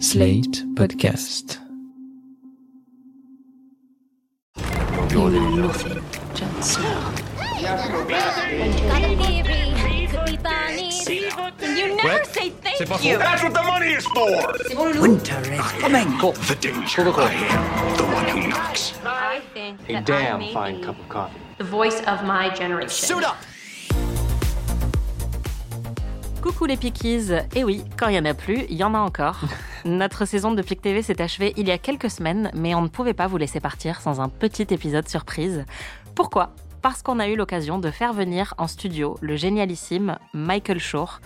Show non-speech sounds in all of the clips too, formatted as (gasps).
Slate Podcast. You know nothing, Jon Snow. You never say thank you. That's what the money is for! Winter is coming. The danger. I am the one who knocks. I think A damn I fine cup of coffee. the voice of my generation. Coucou les Pickies Et oui, quand il n'y en a plus, il y en a encore. (laughs) Notre saison de Pic TV s'est achevée il y a quelques semaines, mais on ne pouvait pas vous laisser partir sans un petit épisode surprise. Pourquoi? Parce qu'on a eu l'occasion de faire venir en studio le génialissime Michael Shore.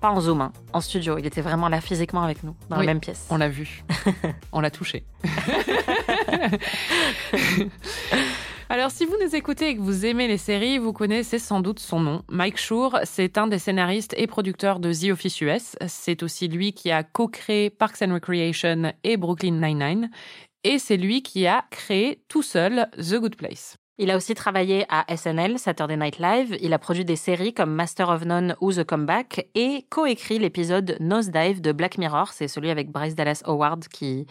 Pas en zoom, hein, en studio. Il était vraiment là physiquement avec nous, dans Oui, la même pièce. On l'a vu. (laughs) on l'a touché. (laughs) Alors, si vous nous écoutez et que vous aimez les séries, vous connaissez sans doute son nom. Mike Schur, c'est un des scénaristes et producteurs de The Office US. C'est aussi lui qui a co-créé Parks and Recreation et Brooklyn Nine-Nine. Et c'est lui qui a créé tout seul The Good Place. Il a aussi travaillé à SNL, Saturday Night Live. Il a produit des séries comme Master of None ou The Comeback et coécrit l'épisode Nosedive de Black Mirror. C'est celui avec Bryce Dallas Howard qui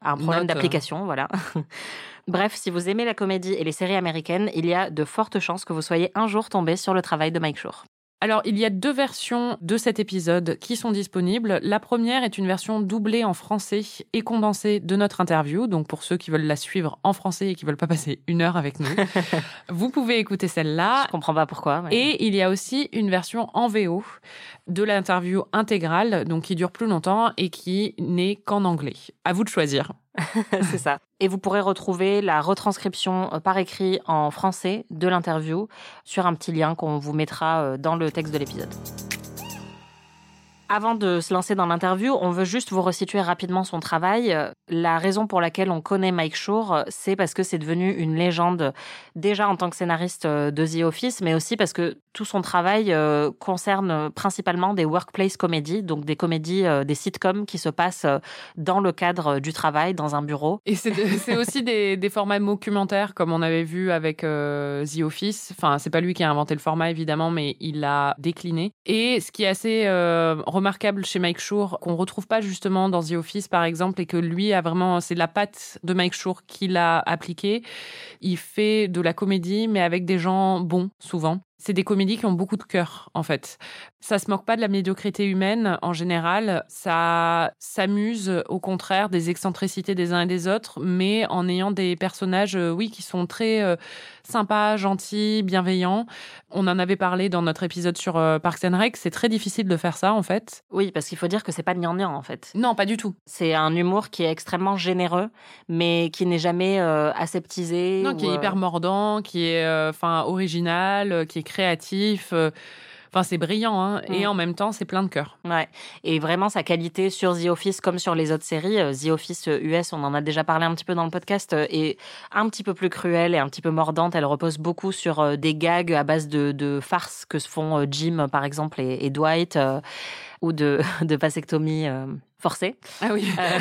a un problème d'application, voilà. (laughs) Bref, si vous aimez la comédie et les séries américaines, il y a de fortes chances que vous soyez un jour tombé sur le travail de Mike Shore. Alors, il y a deux versions de cet épisode qui sont disponibles. La première est une version doublée en français et condensée de notre interview. Donc, pour ceux qui veulent la suivre en français et qui veulent pas passer une heure avec nous, (laughs) vous pouvez écouter celle-là. Je comprends pas pourquoi. Et il y a aussi une version en VO de l'interview intégrale, donc qui dure plus longtemps et qui n'est qu'en anglais. À vous de choisir. (laughs) c'est ça. Et vous pourrez retrouver la retranscription euh, par écrit en français de l'interview sur un petit lien qu'on vous mettra euh, dans le texte de l'épisode. Avant de se lancer dans l'interview, on veut juste vous resituer rapidement son travail. La raison pour laquelle on connaît Mike Shore, c'est parce que c'est devenu une légende déjà en tant que scénariste euh, de The Office, mais aussi parce que tout son travail euh, concerne principalement des workplace comédies, donc des comédies, euh, des sitcoms qui se passent dans le cadre du travail, dans un bureau. Et c'est aussi des, formats documentaires, comme on avait vu avec The Office. Enfin, c'est pas lui qui a inventé le format, évidemment, mais il l'a décliné. Et ce qui est assez remarquable chez Mike Shore, qu'on retrouve pas justement dans The Office, par exemple, et que lui a vraiment, c'est la patte de Mike Shore qu'il a appliqué. Il fait de la comédie, mais avec des gens bons, souvent. C'est des comédies qui ont beaucoup de cœur, en fait. Ça se moque pas de la médiocrité humaine en général. Ça s'amuse, au contraire, des excentricités des uns et des autres, mais en ayant des personnages, euh, oui, qui sont très euh, sympas, gentils, bienveillants. On en avait parlé dans notre épisode sur euh, Parks and Rec. C'est très difficile de faire ça, en fait. Oui, parce qu'il faut dire que c'est pas gnangnan en fait. Non, pas du tout. C'est un humour qui est extrêmement généreux, mais qui n'est jamais euh, aseptisé. Non, ou, qui est hyper mordant, qui est enfin original, qui est créatif. euh, Enfin, c'est brillant, hein, et Mm. en même temps, c'est plein de cœur. Ouais. Et vraiment, sa qualité sur The Office, comme sur les autres séries, euh, The Office euh, US, on en a déjà parlé un petit peu dans le podcast, euh, est un petit peu plus cruelle et un petit peu mordante. Elle repose beaucoup sur euh, des gags à base de, de farces que se font euh, Jim, par exemple, et, et Dwight, euh, ou de, (laughs) de vasectomie euh, forcée. Ah oui. Euh,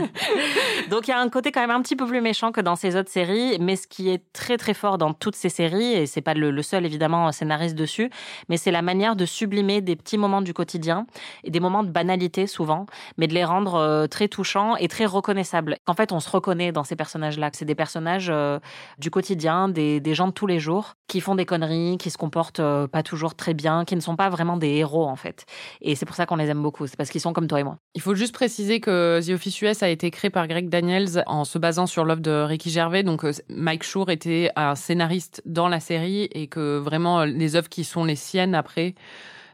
(laughs) Donc il y a un côté quand même un petit peu plus méchant que dans ces autres séries, mais ce qui est très très fort dans toutes ces séries, et c'est pas le, le seul évidemment scénariste dessus, mais c'est la manière de sublimer des petits moments du quotidien et des moments de banalité souvent, mais de les rendre euh, très touchants et très reconnaissables. En fait, on se reconnaît dans ces personnages-là. C'est des personnages euh, du quotidien, des, des gens de tous les jours, qui font des conneries, qui se comportent euh, pas toujours très bien, qui ne sont pas vraiment des héros en fait. Et c'est pour ça qu'on les aime beaucoup. C'est parce qu'ils sont comme toi et moi. Il faut juste préciser que The Office US a été créé par Greg Daniels en se basant sur l'œuvre de Ricky Gervais. Donc euh, Mike Shore était un scénariste dans la série et que vraiment euh, les œuvres qui sont les siennes après,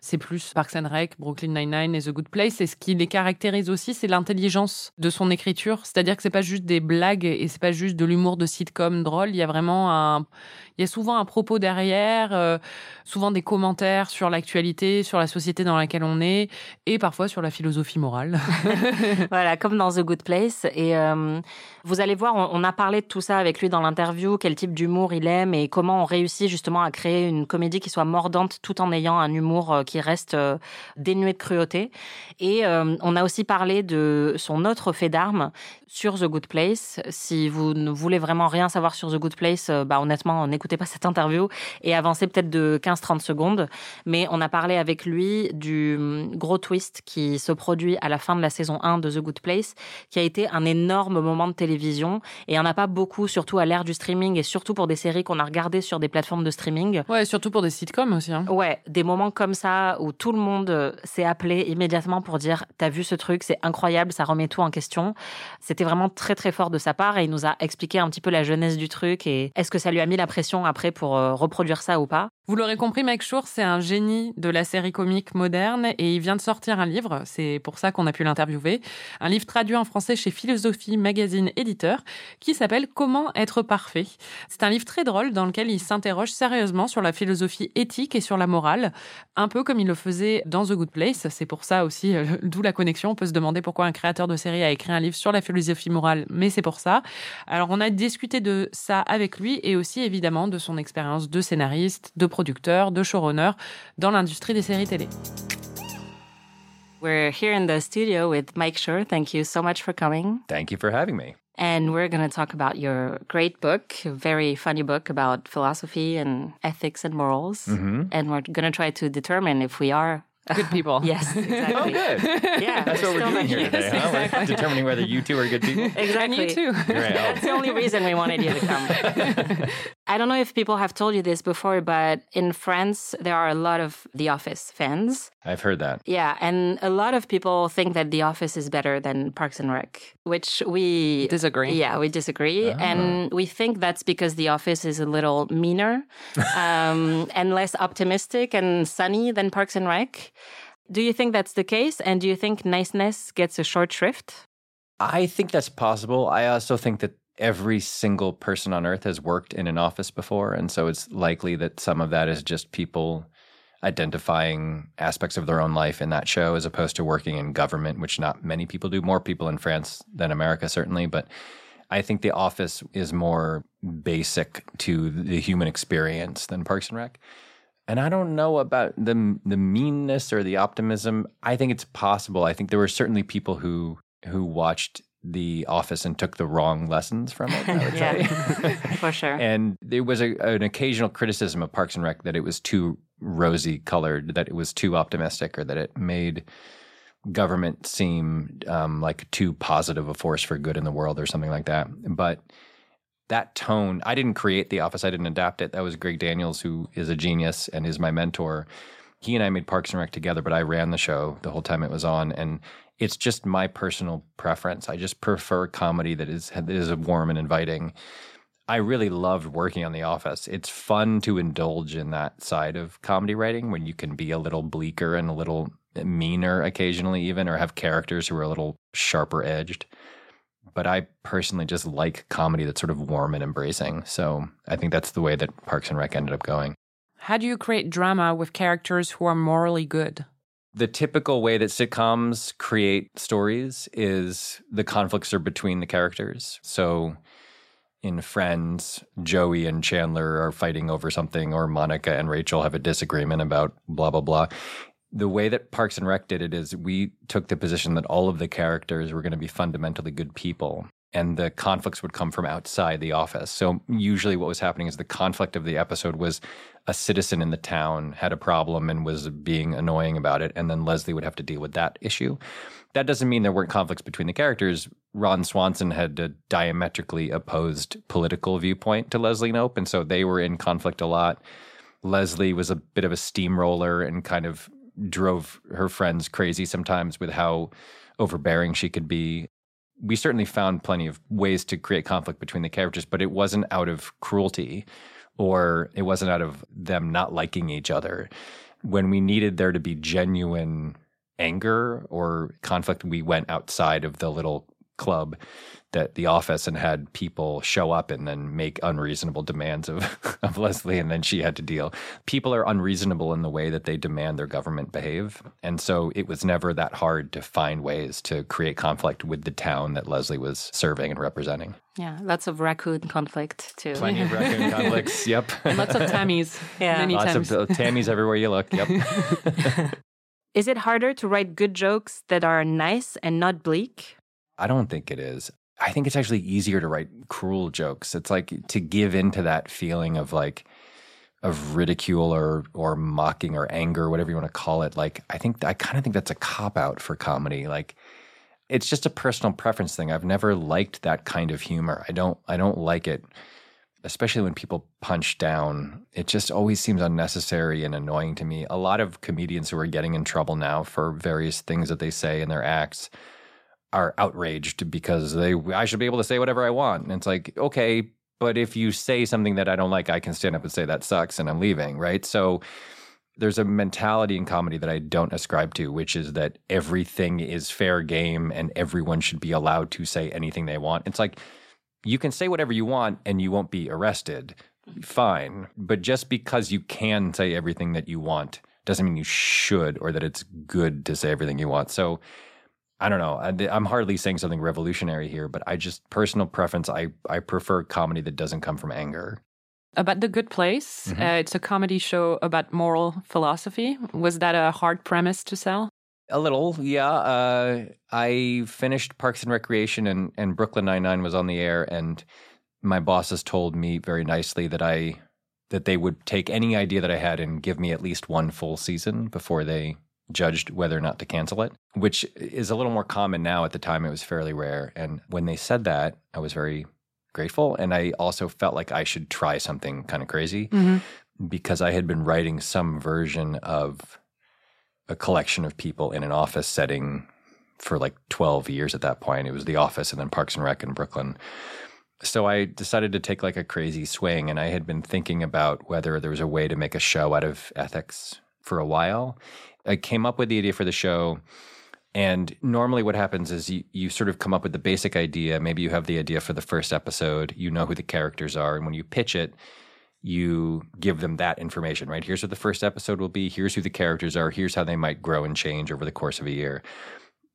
c'est plus Parks and Rec, Brooklyn Nine-Nine et The Good Place. Et ce qui les caractérise aussi, c'est l'intelligence de son écriture. C'est-à-dire que c'est pas juste des blagues et c'est pas juste de l'humour de sitcom drôle. Il y a vraiment un, il y a souvent un propos derrière, euh, souvent des commentaires sur l'actualité, sur la société dans laquelle on est et parfois sur la philosophie morale. (laughs) (laughs) voilà, comme dans The Good Place. Et euh, vous allez voir, on, on a parlé de tout ça avec lui dans l'interview, quel type d'humour il aime et comment on réussit justement à créer une comédie qui soit mordante tout en ayant un humour euh, qui reste euh, dénué de cruauté. Et on a aussi parlé de son autre fait d'armes sur The Good Place. Si vous ne voulez vraiment rien savoir sur The Good Place, bah honnêtement, n'écoutez pas cette interview et avancez peut-être de 15-30 secondes. Mais on a parlé avec lui du hum, gros twist qui se produit à la fin de la saison 1 de The Good Place, qui a été un énorme moment de télévision. Et il n'y en a pas beaucoup, surtout à l'ère du streaming et surtout pour des séries qu'on a regardées sur des plateformes de streaming. Ouais, surtout pour des sitcoms aussi. Hein. Ouais, des moments comme ça où tout le monde euh, s'est appelé immédiatement pour dire T'as vu ce truc, c'est incroyable, ça remet tout en question. C'était vraiment très très fort de sa part et il nous a expliqué un petit peu la jeunesse du truc et est-ce que ça lui a mis la pression après pour euh, reproduire ça ou pas. Vous l'aurez compris, Mike Schur, c'est un génie de la série comique moderne et il vient de sortir un livre, c'est pour ça qu'on a pu l'interviewer, un livre traduit en français chez Philosophie Magazine Éditeur qui s'appelle Comment être parfait. C'est un livre très drôle dans lequel il s'interroge sérieusement sur la philosophie éthique et sur la morale, un peu comme il le faisait dans The Good Place. C'est pour ça aussi, euh, (laughs) d'où la connexion. On peut se demander pourquoi un créateur de série a écrit un livre sur la philosophie morale, mais c'est pour ça. Alors on a discuté de ça avec lui et aussi évidemment de son expérience de scénariste, de producteur, de showrunner dans l'industrie des séries télé. We're here in the studio with Mike Schur. Thank you so much for coming. Thank you for having me. And we're going to talk about your great book, a very funny book about philosophy and ethics and morals. Mm-hmm. And we're going to try to determine if we are Good people. (laughs) yes, exactly. Oh, good. Yeah, That's what we're doing here not- today, huh? We're determining whether you two are good people. (laughs) Exactly. And you too. Right. That's the only reason we wanted you to come. (laughs) I don't know if people have told you this before, but in France, there are a lot of The Office fans. I've heard that. Yeah, and a lot of people think that The Office is better than Parks and Rec, which we Disagree. Yeah, we disagree, and we think that's because The Office is a little meaner um, and less optimistic and sunny than Parks and Rec. Do you think that's the case? And do you think niceness gets a short shrift? I think that's possible. I also think that every single person on earth has worked in an office before. And so it's likely that some of that is just people identifying aspects of their own life in that show as opposed to working in government, which not many people do. More people in France than America, certainly. But I think The Office is more basic to the human experience than Parks and Rec. And I don't know about the the meanness or the optimism. I think it's possible. I think there were certainly people who who watched The Office and took the wrong lessons from it. (laughs) Say. (laughs) for sure. And there was a, an occasional criticism of Parks and Rec that it was too rosy colored, that it was too optimistic, or that it made government seem um, like too positive a force for good in the world or something like that. But that tone, I didn't create The Office, I didn't adapt it. That was Greg Daniels, who is a genius and is my mentor. He and I made Parks and Rec together, but I ran the show the whole time it was on. And it's just my personal preference. I just prefer comedy that is that is warm and inviting. I really loved working on The Office. It's fun to indulge in that side of comedy writing when you can be a little bleaker and a little meaner occasionally, even, or have characters who are a little sharper edged. But I personally just like comedy that's sort of warm and embracing. So I think that's the way that Parks and Rec ended up going. How do you create drama with characters who are morally good? The typical way that sitcoms create stories is the conflicts are between the characters. So in Friends, Joey and Chandler are fighting over something, or Monica and Rachel have a disagreement about blah, blah, blah. The way that Parks and Rec did it is we took the position that all of the characters were going to be fundamentally good people. And the conflicts would come from outside the office. So, usually, what was happening is the conflict of the episode was a citizen in the town had a problem and was being annoying about it. And then Leslie would have to deal with that issue. That doesn't mean there weren't conflicts between the characters. Ron Swanson had a diametrically opposed political viewpoint to Leslie Knope. And so they were in conflict a lot. Leslie was a bit of a steamroller and kind of drove her friends crazy sometimes with how overbearing she could be. We certainly found plenty of ways to create conflict between the characters, but it wasn't out of cruelty or it wasn't out of them not liking each other. When we needed there to be genuine anger or conflict, we went outside of the little club that the office and had people show up and then make unreasonable demands of, (laughs) of Leslie and then she had to deal. People are unreasonable in the way that they demand their government behave. And so it was never that hard to find ways to create conflict with the town that Leslie was serving and representing. Yeah, lots of raccoon conflict too. Plenty of raccoon (laughs) conflicts. Yep. And lots of Tammys. Yeah. Many Lots times. of Tammys everywhere you look. Yep. (laughs) Is it harder to write good jokes that are nice and not bleak? I don't think it is. I think it's actually easier to write cruel jokes. It's like to give into that feeling of like of ridicule or or mocking or anger, whatever you want to call it. Like I think I kind of think that's a cop out for comedy. Like it's just a personal preference thing. I've never liked that kind of humor. I don't I don't like it especially when people punch down. It just always seems unnecessary and annoying to me. A lot of comedians who are getting in trouble now for various things that they say in their acts are outraged because they I should be able to say whatever I want. And it's like, okay, but if you say something that I don't like, I can stand up and say that sucks and I'm leaving, right? So there's a mentality in comedy that I don't ascribe to, which is that everything is fair game and everyone should be allowed to say anything they want. It's like you can say whatever you want and you won't be arrested. Fine. But just because you can say everything that you want doesn't mean you should or that it's good to say everything you want. So I don't know. I, I'm hardly saying something revolutionary here, but I just personal preference. I I prefer comedy that doesn't come from anger. About The Good Place, Mm-hmm. uh, it's a comedy show about moral philosophy. Was that a hard premise to sell? A little, yeah. Uh, I finished Parks and Recreation, and and Brooklyn Nine Nine was on the air, and my bosses told me very nicely that I that they would take any idea that I had and give me at least one full season before they judged whether or not to cancel it, which is a little more common now. At the time, it was fairly rare, and when they said that, I was very grateful, and I also felt like I should try something kind of crazy mm-hmm. because I had been writing some version of a collection of people in an office setting for like 12 years at that point. It was The Office and then Parks and Rec in Brooklyn. So I decided to take like a crazy swing and I had been thinking about whether there was a way to make a show out of ethics for a while. I came up with the idea for the show and normally what happens is you, you sort of come up with the basic idea. Maybe you have the idea for the first episode, you know who the characters are, and when you pitch it, you give them that information, right? Here's what the first episode will be. Here's who the characters are. Here's how they might grow and change over the course of a year.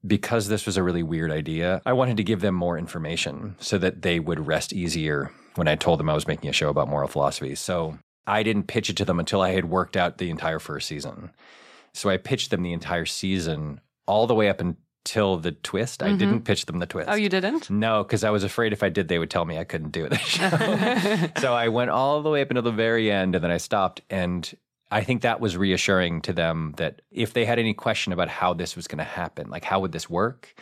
Because this was a really weird idea, I wanted to give them more information so that they would rest easier when I told them I was making a show about moral philosophy. So I didn't pitch it to them until I had worked out the entire first season. So I pitched them the entire season all the way up until the twist. I didn't mm-hmm. pitch them the twist. Oh, you didn't? No, because I was afraid if I did, they would tell me I couldn't do the (laughs) show. (laughs) so I went all the way up until the very end and then I stopped. And I think that was reassuring to them that if they had any question about how this was going to happen, like how would this work,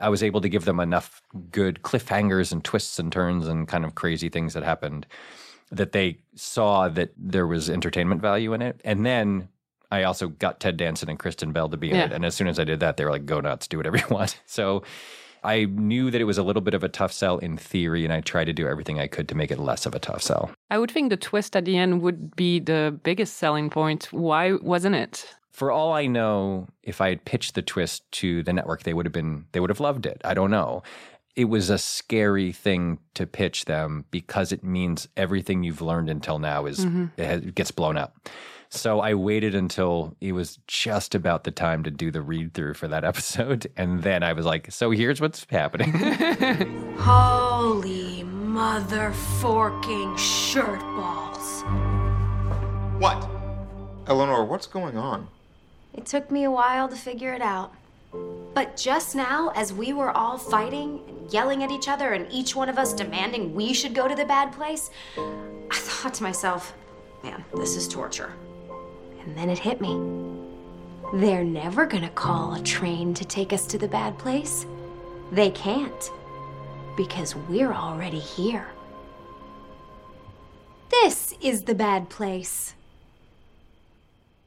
I was able to give them enough good cliffhangers and twists and turns and kind of crazy things that happened that they saw that there was entertainment value in it. And then I also got Ted Danson and Kristen Bell to be in Yeah. it. And as soon as I did that, they were like, go nuts, do whatever (laughs) you want. So I knew that it was a little bit of a tough sell in theory, and I tried to do everything I could to make it less of a tough sell. I would think the twist at the end would be the biggest selling point. Why wasn't it? For all I know, if I had pitched the twist to the network, they would have been they would have loved it. I don't know. It was a scary thing to pitch them because it means everything you've learned until now is mm-hmm. it, has, it gets blown up. So I waited until it was just about the time to do the read through for that (laughs) episode, and then I was like, "So here's what's happening." (laughs) Holy mother forking shirt balls. What? Eleanor, what's going on? It took me a while to figure it out. But just now, as we were all fighting and yelling at each other, and each one of us demanding we should go to the bad place, I thought to myself, man, this is torture. And then it hit me. They're never gonna call a train to take us to the bad place. They can't. Because we're already here. This is the bad place.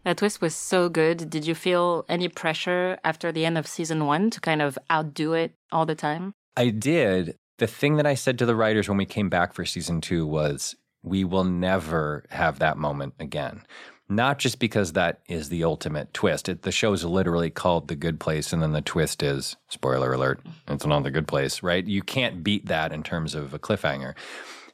That twist was so good. Did you feel any pressure after the end of season one to kind of outdo it all the time? I did. The thing that I said to the writers when we came back for season two was, we will never have that moment again. Not just because that is the ultimate twist. It, the show is literally called The Good Place, and then the twist is spoiler alert, it's not The Good Place, right? You can't beat that in terms of a cliffhanger.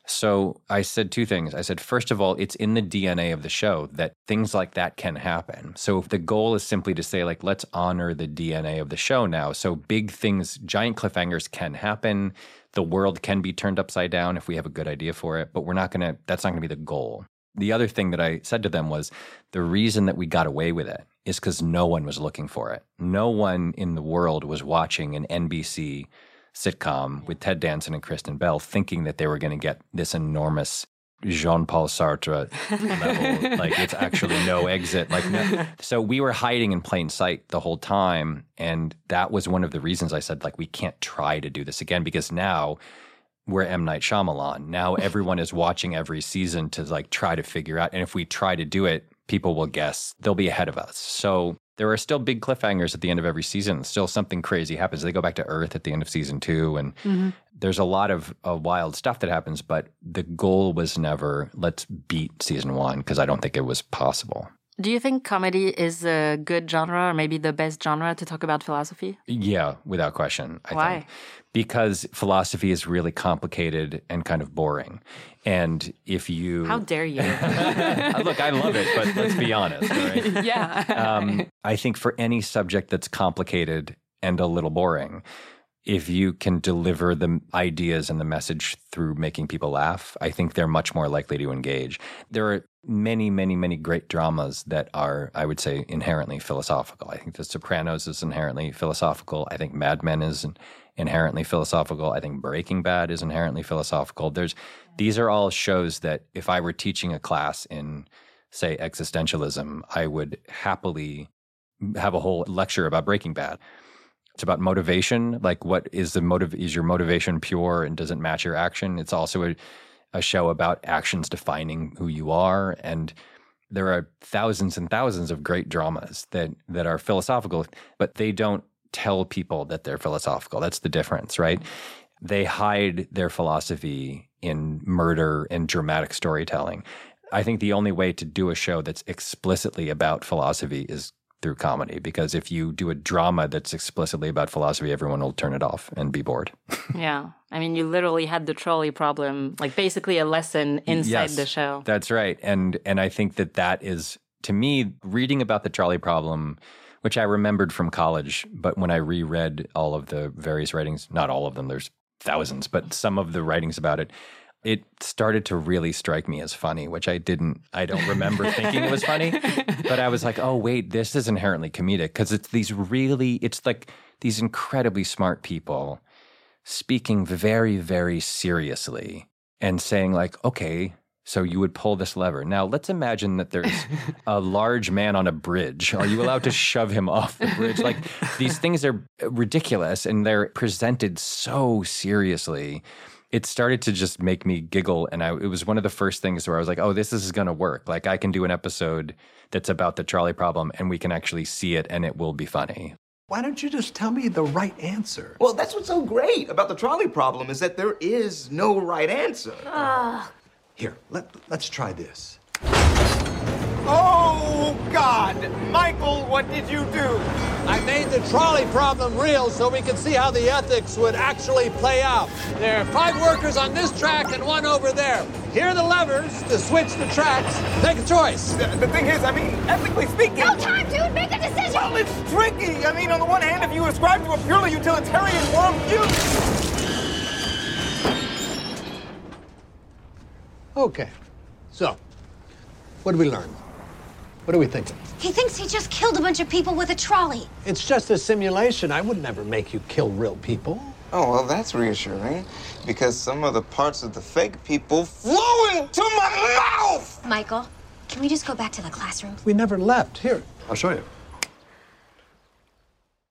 So I said two things. I said, first of all, it's in the DNA of the show that things like that can happen. So if the goal is simply to say, like, let's honor the DNA of the show now. So big things, giant cliffhangers can happen. The world can be turned upside down if we have a good idea for it, but we're not going to, that's not going to be the goal. The other thing that I said to them was the reason that we got away with it is because no one was looking for it. No one in the world was watching an NBC sitcom with Ted Danson and Kristen Bell, thinking that they were going to get this enormous Jean Paul Sartre level. (laughs) like it's actually no exit. Like no. (laughs) so, we were hiding in plain sight the whole time, and that was one of the reasons I said like we can't try to do this again because now we're M Night Shyamalan. Now (laughs) everyone is watching every season to like try to figure out, and if we try to do it, people will guess they'll be ahead of us. So there are still big cliffhangers at the end of every season. Still something crazy happens. They go back to Earth at the end of season two, and mm-hmm. there's a lot of uh, wild stuff that happens. But the goal was never let's beat season one because I don't think it was possible. Do you think comedy is a good genre or maybe the best genre to talk about philosophy? Yeah, without question. I Why? Think. Because philosophy is really complicated and kind of boring. And if you. How dare you? (laughs) Look, I love it, but let's be honest. Right? (laughs) yeah. um, I think for any subject that's complicated and a little boring, if you can deliver the ideas and the message through making people laugh, I think they're much more likely to engage. There are many, many, many great dramas that are, I would say, inherently philosophical. I think The Sopranos is inherently philosophical. I think Mad Men is inherently philosophical. I think Breaking Bad is inherently philosophical. There's these are all shows that if I were teaching a class in, say, existentialism, I would happily have a whole lecture about Breaking Bad. It's about motivation. Like, what is the motive? Is your motivation pure and doesn't match your action? It's also a a show about actions defining who you are and there are thousands and thousands of great dramas that that are philosophical but they don't tell people that they're philosophical that's the difference right they hide their philosophy in murder and dramatic storytelling i think the only way to do a show that's explicitly about philosophy is through comedy because if you do a drama that's explicitly about philosophy, everyone will turn it off and be bored. (laughs) yeah. I mean, you literally had the trolley problem, like basically a lesson inside yes, the show. That's right. And and I think that that is to me reading about the trolley problem which I remembered from college, but when I reread all of the various writings, not all of them, there's thousands, but some of the writings about it, it started to really strike me as funny, which I didn't, I don't remember thinking it was funny. (laughs) But I was like, oh, wait, this is inherently comedic because it's these really, it's like these incredibly smart people speaking very, very seriously and saying, like, okay, so you would pull this lever. Now, let's imagine that there's (laughs) a large man on a bridge. Are you allowed to shove him off the bridge? Like, these things are ridiculous and they're presented so seriously it started to just make me giggle. And I, it was one of the first things where I was like, oh, this is going to work. Like, I can do an episode that's about the trolley problem and we can actually see it and it will be funny. Why don't you just tell me the right answer? Well, that's what's so great about the trolley problem is that there is no right answer. Ah. Here, let, let's try this. Oh, God! Michael, what did you do? I made the trolley problem real so we could see how the ethics would actually play out. There are five workers on this track and one over there. Here are the levers to switch the tracks. Make a choice. The, the thing is, I mean, ethically speaking... No time, dude! Make a decision! Well, it's tricky! I mean, on the one hand, if you ascribe to a purely utilitarian worldview... Okay. So, what did we learn? What are we thinking? He thinks he just killed a bunch of people with a trolley. It's just a simulation. I would never make you kill real people. Oh, well, that's reassuring. Because some of the parts of the fake people flew into my mouth! Michael, can we just go back to the classroom? We never left. Here, I'll show you.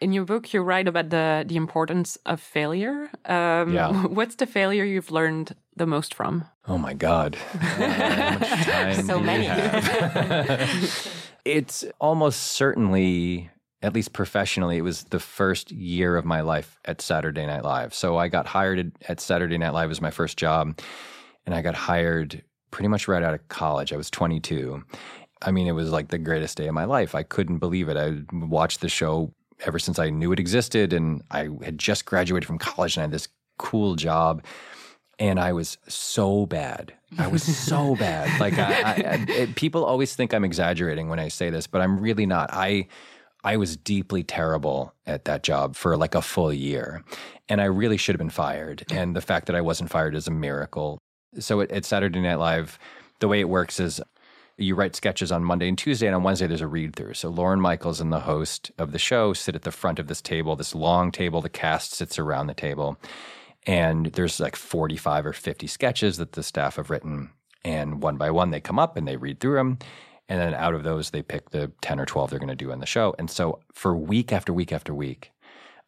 In your book, you write about the, the importance of failure. Um, Yeah. (laughs) What's the failure you've learned the most from? Oh my God. Uh, how much (laughs) time So do many. have? (laughs) (laughs) it's almost certainly, at least professionally, it was the first year of my life at Saturday Night Live. So I got hired at Saturday Night Live as my first job, and I got hired pretty much right out of college. I was 22. I mean, it was like the greatest day of my life. I couldn't believe it. I watched the show ever since I knew it existed, and I had just graduated from college and I had this cool job. And I was so bad. I was so (laughs) bad. Like I, I, it, people always think I'm exaggerating when I say this, but I'm really not. I I was deeply terrible at that job for like a full year, and I really should have been fired. And the fact that I wasn't fired is a miracle. So at, at Saturday Night Live, the way it works is you write sketches on Monday and Tuesday, and on Wednesday there's a read through. So Lorne Michaels and the host of the show sit at the front of this table, this long table. The cast sits around the table, and there's like 45 or 50 sketches that the staff have written. And one by one, they come up and they read through them. And then out of those, they pick the 10 or 12 they're going to do in the show. And so for week after week after week,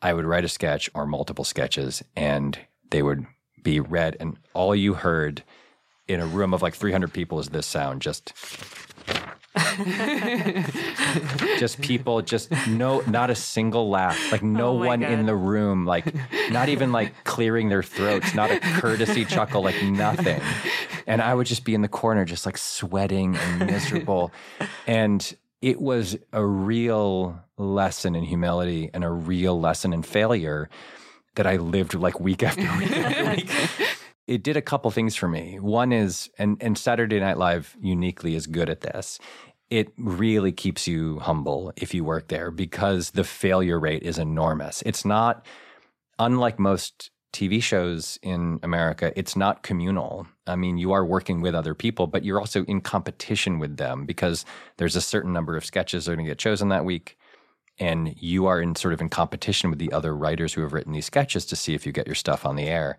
I would write a sketch or multiple sketches, and they would be read. And all you heard in a room of like 300 people is this sound just (laughs) (laughs) just people just no not a single laugh like no Oh one in the room like not even like clearing their throats not a courtesy chuckle like nothing and i would just be in the corner just like sweating and miserable and it was a real lesson in humility and a real lesson in failure that i lived like week after (laughs) week after week it did a couple things for me. One is, and, and Saturday Night Live uniquely is good at this. It really keeps you humble if you work there because the failure rate is enormous. It's not, unlike most TV shows in America, it's not communal. I mean, you are working with other people, but you're also in competition with them because there's a certain number of sketches that are going to get chosen that week. And you are in sort of in competition with the other writers who have written these sketches to see if you get your stuff on the air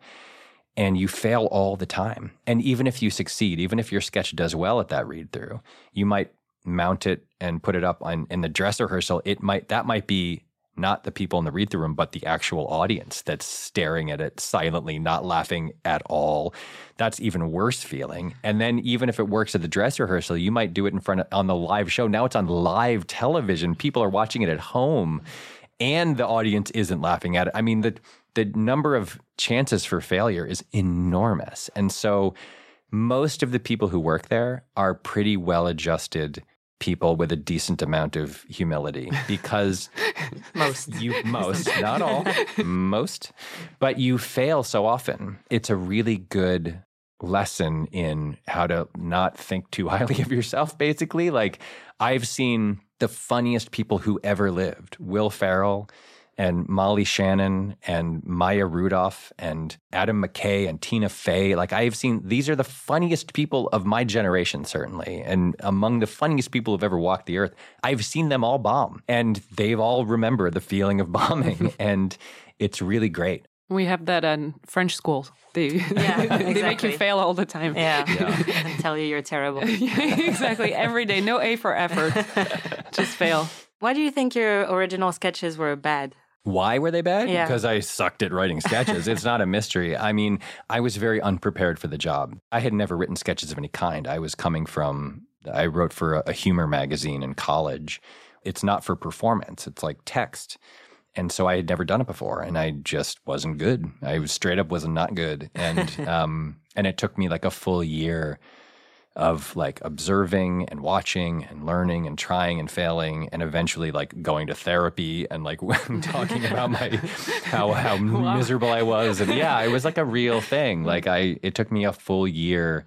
and you fail all the time. And even if you succeed, even if your sketch does well at that read through, you might mount it and put it up on in the dress rehearsal. It might that might be not the people in the read through room, but the actual audience that's staring at it silently, not laughing at all. That's even worse feeling. And then even if it works at the dress rehearsal, you might do it in front of on the live show. Now it's on live television. People are watching it at home and the audience isn't laughing at it. I mean, the the number of chances for failure is enormous. And so most of the people who work there are pretty well adjusted people with a decent amount of humility (laughs) because most. you most not all (laughs) most but you fail so often. It's a really good lesson in how to not think too highly of yourself basically. Like i've seen the funniest people who ever lived. Will Ferrell and Molly Shannon and Maya Rudolph and Adam McKay and Tina Fey. Like I've seen these are the funniest people of my generation, certainly, and among the funniest people who've ever walked the earth. I've seen them all bomb, and they've all remember the feeling of (laughs) bombing, (laughs) and it's really great. We have that in French school. They, Yeah, (laughs) they make you fail all the time. Yeah. and tell you you're terrible. exactly. Every day. No A for effort. Just fail. Why do you think your original sketches were bad? Why were they bad? Yeah. Because I sucked at writing sketches. it's not a mystery. I mean, I was very unprepared for the job. I had never written sketches of any kind. I was coming from, I wrote for a, a humor magazine in college. It's not for performance, it's like text. And so I had never done it before and I just wasn't good. I was straight up was not good. And, (laughs) um, and it took me like a full year of like observing and watching and learning and trying and failing and eventually like going to therapy and like (laughs) (laughs) talking about my how how miserable I was. And yeah it was like a real thing. Like I it took me a full year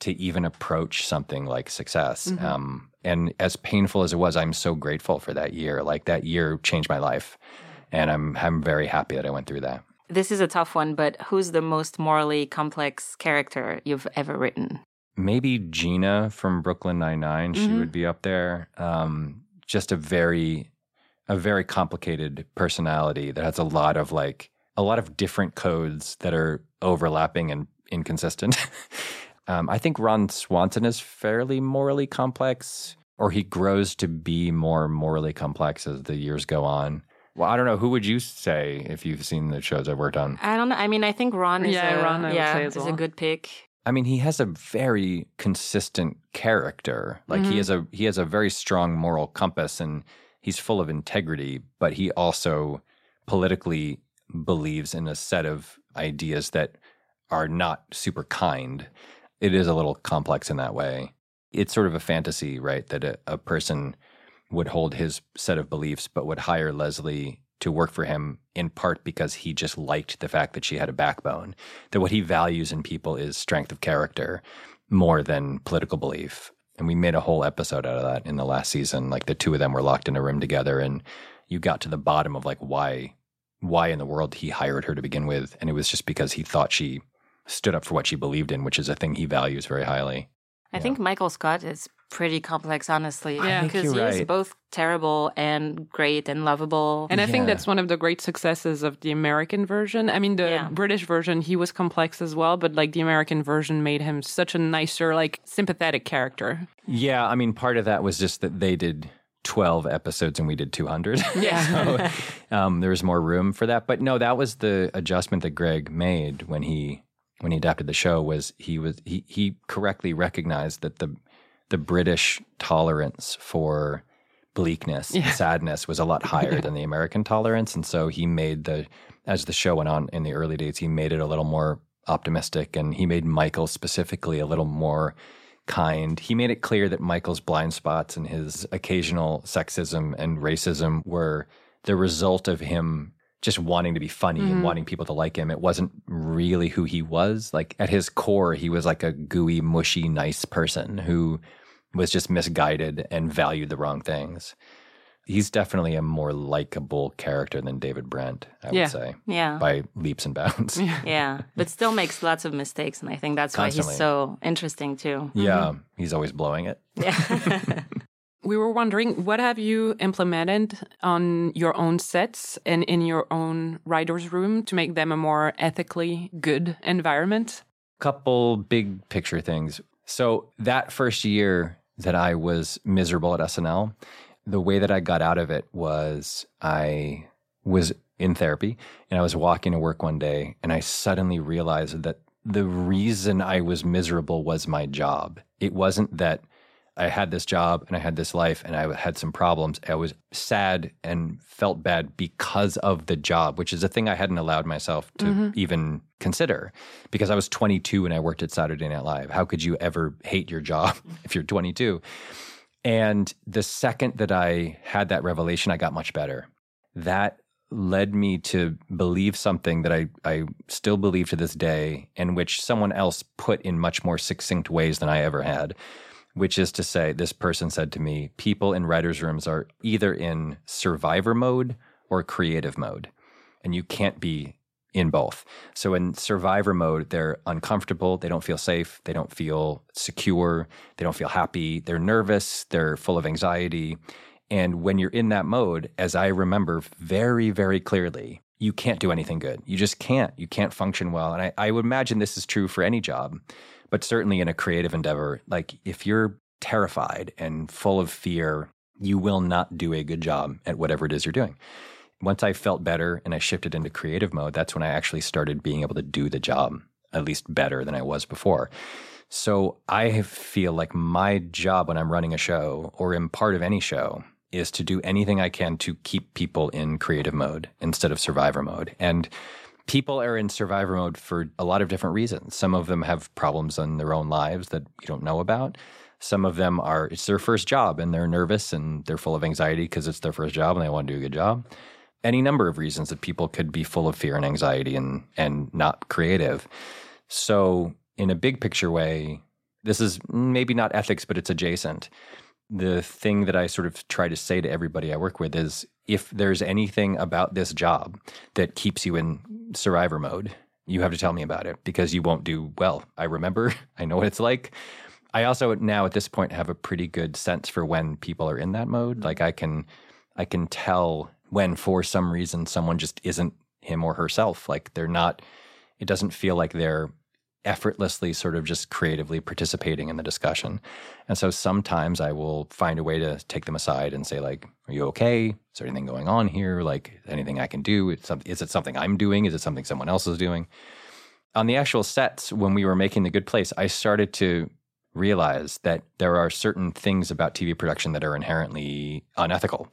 to even approach something like success. Mm-hmm. um and as painful as it was I'm so grateful for that year. Like that year changed my life. And I'm I'm very happy that I went through that. This is a tough one, but who's the most morally complex character you've ever written? Maybe Gina from Brooklyn Nine Nine. She Mhm. would be up there. Um, just a very, a very complicated personality that has a lot of like a lot of different codes that are overlapping and inconsistent. (laughs) um, I think Ron Swanson is fairly morally complex, or he grows to be more morally complex as the years go on. Well, I don't know. Who would you say if you've seen the shows I've worked on? I don't know. I mean, I think Ron is Yeah, a, Ron, I would yeah, say as is a good pick. I mean, he has a very consistent character. Like he Mhm. has a he has a very strong moral compass, and he's full of integrity. But he also politically believes in a set of ideas that are not super kind. It is a little complex in that way. It's sort of a fantasy, right? That a, a person would hold his set of beliefs, but would hire Leslie to work for him in part because he just liked the fact that she had a backbone. That what he values in people is strength of character more than political belief. And we made a whole episode out of that in the last season. Like the two of them were locked in a room together and you got to the bottom of like why why in the world he hired her to begin with. And it was just because he thought she stood up for what she believed in, which is a thing he values very highly. I think Michael Scott is pretty complex, honestly. I think because you're he's both terrible and great and lovable. And I think that's one of the great successes of the American version. I mean, the Yeah. British version, he was complex as well, but like the American version made him such a nicer, like sympathetic character. Yeah, I mean, part of that was just that they did 12 episodes and we did 200. (laughs) Yeah. so (laughs) um, there was more room for that. But no, that was the adjustment that Greg made when he when he adapted the show was he was he he correctly recognized that the the British tolerance for bleakness and sadness was a lot higher (laughs) than the American tolerance. And so he made the as the show went on in the early days, he made it a little more optimistic and he made Michael specifically a little more kind. He made it clear that Michael's blind spots and his occasional sexism and racism were the result of him just wanting to be funny and mm-hmm. wanting people to like him. It wasn't really who he was. Like at his core, he was like a gooey, mushy, nice person who was just misguided and valued the wrong things. He's definitely a more likable character than David Brent, I Yeah. would say, yeah. by leaps and bounds. (laughs) yeah. But still makes lots of mistakes. And I think that's why he's so interesting, too. Yeah, mm-hmm. he's always blowing it. Yeah. (laughs) (laughs) We were wondering, what have you implemented on your own sets and in your own writer's room to make them a more ethically good environment? couple big picture things. So that first year that I was miserable at SNL, the way that I got out of it was I was in therapy and I was walking to work one day and I suddenly realized that the reason I was miserable was my job. It wasn't that I had this job and I had this life and I had some problems. I was sad and felt bad because of the job, which is a thing I hadn't allowed myself to mm-hmm. even consider because I was 22 and I worked at Saturday Night Live. How could you ever hate your job (laughs) if you're 22? And the second that I had that revelation, I got much better. That led me to believe something that I, I still believe to this day, and which someone else put in much more succinct ways than I ever had, which is to say, this person said to me, people in writers' rooms are either in survivor mode or creative mode, and you can't be in both. So in survivor mode, they're uncomfortable, they don't feel safe, they don't feel secure, they don't feel happy, they're nervous, they're full of anxiety. And when you're in that mode, as I remember very, very clearly, you can't do anything good. You just can't. You can't function well. And I, I would imagine this is true for any job, but certainly in a creative endeavor. Like if you're terrified and full of fear, you will not do a good job at whatever it is you're doing once I felt better and I shifted into creative mode, that's when I actually started being able to do the job at least better than I was before. So I feel like my job when I'm running a show or am part of any show is to do anything I can to keep people in creative mode instead of survivor mode. And people are in survivor mode for a lot of different reasons. Some of them have problems in their own lives that you don't know about. Some of them are, it's their first job and they're nervous and they're full of anxiety because it's their first job and they want to do a good job any number of reasons that people could be full of fear and anxiety and and not creative. So, in a big picture way, this is maybe not ethics, but it's adjacent. The thing that I sort of try to say to everybody I work with is if there's anything about this job that keeps you in survivor mode, you have to tell me about it because you won't do well. I remember, (laughs) I know what it's like. I also now at this point have a pretty good sense for when people are in that mode. Mm-hmm. Like I can I can tell when for some reason someone just isn't him or herself. Like they're not, it doesn't feel like they're effortlessly sort of just creatively participating in the discussion. And so sometimes I will find a way to take them aside and say, like, are you okay? Is there anything going on here? Like anything I can do? Is it something I'm doing? Is it something someone else is doing? On the actual sets, when we were making The Good Place, I started to realize that there are certain things about TV production that are inherently unethical.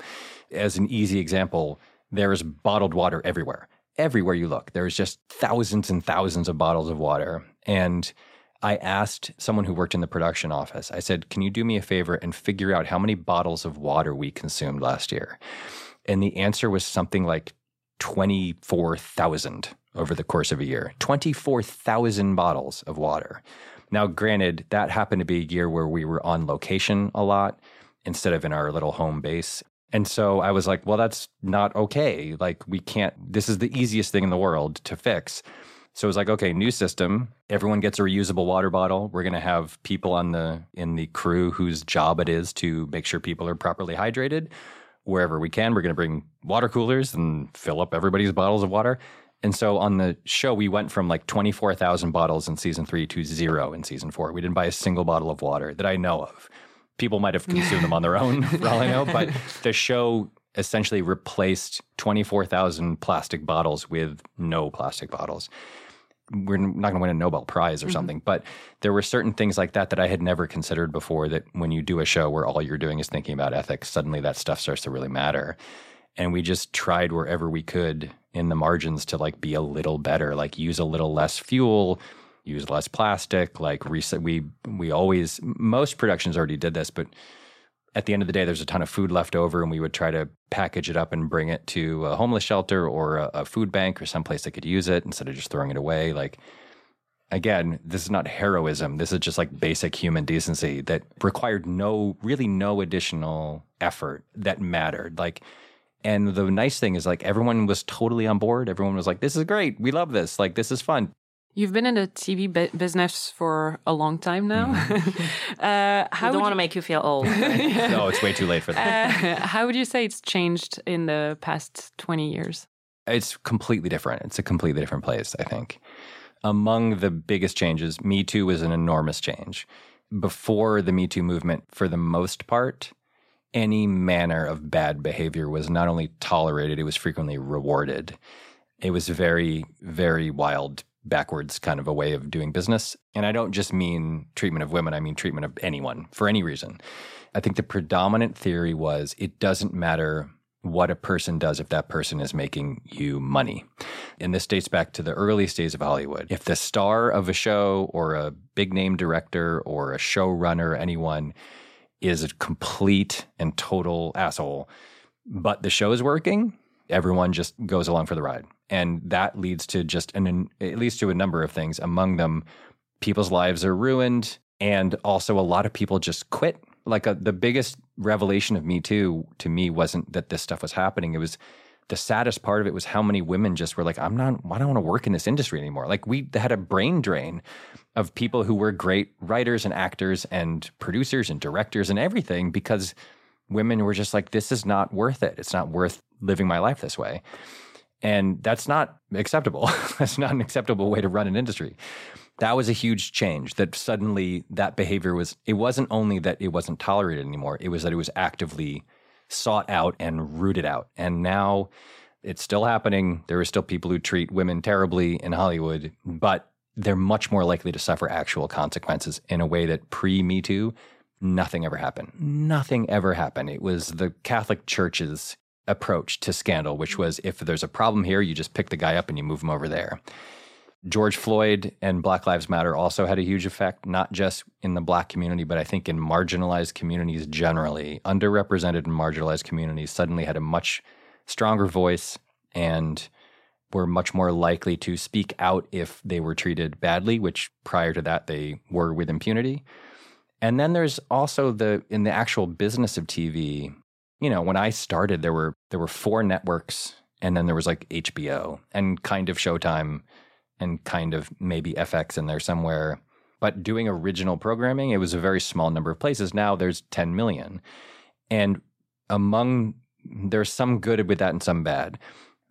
As an easy example, there is bottled water everywhere. Everywhere you look, there's just thousands and thousands of bottles of water. And I asked someone who worked in the production office, I said, Can you do me a favor and figure out how many bottles of water we consumed last year? And the answer was something like 24,000 over the course of a year. 24,000 bottles of water. Now, granted, that happened to be a year where we were on location a lot instead of in our little home base. And so I was like, well, that's not okay. Like, we can't, this is the easiest thing in the world to fix. So it was like, okay, new system. Everyone gets a reusable water bottle. We're going to have people on the in the crew whose job it is to make sure people are properly hydrated. Wherever we can, we're going to bring water coolers and fill up everybody's bottles of water. And so on the show, we went from like 24,000 bottles in season three to zero in season four. We didn't buy a single bottle of water that I know of. People might have consumed them on their own, for all I know, but (laughs) the show essentially replaced 24,000 plastic bottles with no plastic bottles. We're not going to win a Nobel Prize or mm-hmm. something, but there were certain things like that that I had never considered before. That when you do a show where all you're doing is thinking about ethics, suddenly that stuff starts to really matter. And we just tried wherever we could in the margins to like be a little better, like use a little less fuel, use less plastic, like. We we always most productions already did this, but at the end of the day, there's a ton of food left over, and we would try to package it up and bring it to a homeless shelter or a, a food bank or someplace that could use it instead of just throwing it away. Like again, this is not heroism. This is just like basic human decency that required no, really no additional effort that mattered. Like and the nice thing is, like, everyone was totally on board. Everyone was like, this is great. We love this. Like, this is fun. You've been in the TV business for a long time now. Mm. (laughs) uh, how don't want to make you feel old. Right? (laughs) no, it's way too late for that. Uh, how would you say it's changed in the past 20 years? It's completely different. It's a completely different place, I think. Among the biggest changes, Me Too was an enormous change. Before the Me Too movement, for the most part, any manner of bad behavior was not only tolerated, it was frequently rewarded. It was very, very wild, backwards kind of a way of doing business. And I don't just mean treatment of women, I mean treatment of anyone for any reason. I think the predominant theory was it doesn't matter what a person does if that person is making you money. And this dates back to the earliest days of Hollywood. If the star of a show or a big name director or a showrunner, anyone, is a complete and total asshole, but the show is working, everyone just goes along for the ride. And that leads to just an, it leads to a number of things. Among them, people's lives are ruined. And also, a lot of people just quit. Like a, uh, the biggest revelation of Me Too to me wasn't that this stuff was happening. It was the saddest part of it was how many women just were like, I'm not, I don't want to work in this industry anymore. Like we had a brain drain of people who were great writers and actors and producers and directors and everything because women were just like, this is not worth it. It's not worth living my life this way. And that's not acceptable. (laughs) that's not an acceptable way to run an industry. That was a huge change that suddenly that behavior was, it wasn't only that it wasn't tolerated anymore, it was that it was actively sought out and rooted out. And now it's still happening. There are still people who treat women terribly in Hollywood, but they're much more likely to suffer actual consequences in a way that pre Me Too, nothing ever happened. Nothing ever happened. It was the Catholic Church's approach to scandal, which was if there's a problem here, you just pick the guy up and you move him over there. George Floyd and Black Lives Matter also had a huge effect, not just in the black community, but I think in marginalized communities generally. Underrepresented and marginalized communities suddenly had a much stronger voice and were much more likely to speak out if they were treated badly, which prior to that they were with impunity. And then there's also the in the actual business of TV, you know, when I started there were there were four networks and then there was like HBO and kind of Showtime and kind of maybe FX in there somewhere. But doing original programming, it was a very small number of places. Now there's 10 million. And among, there's some good with that and some bad.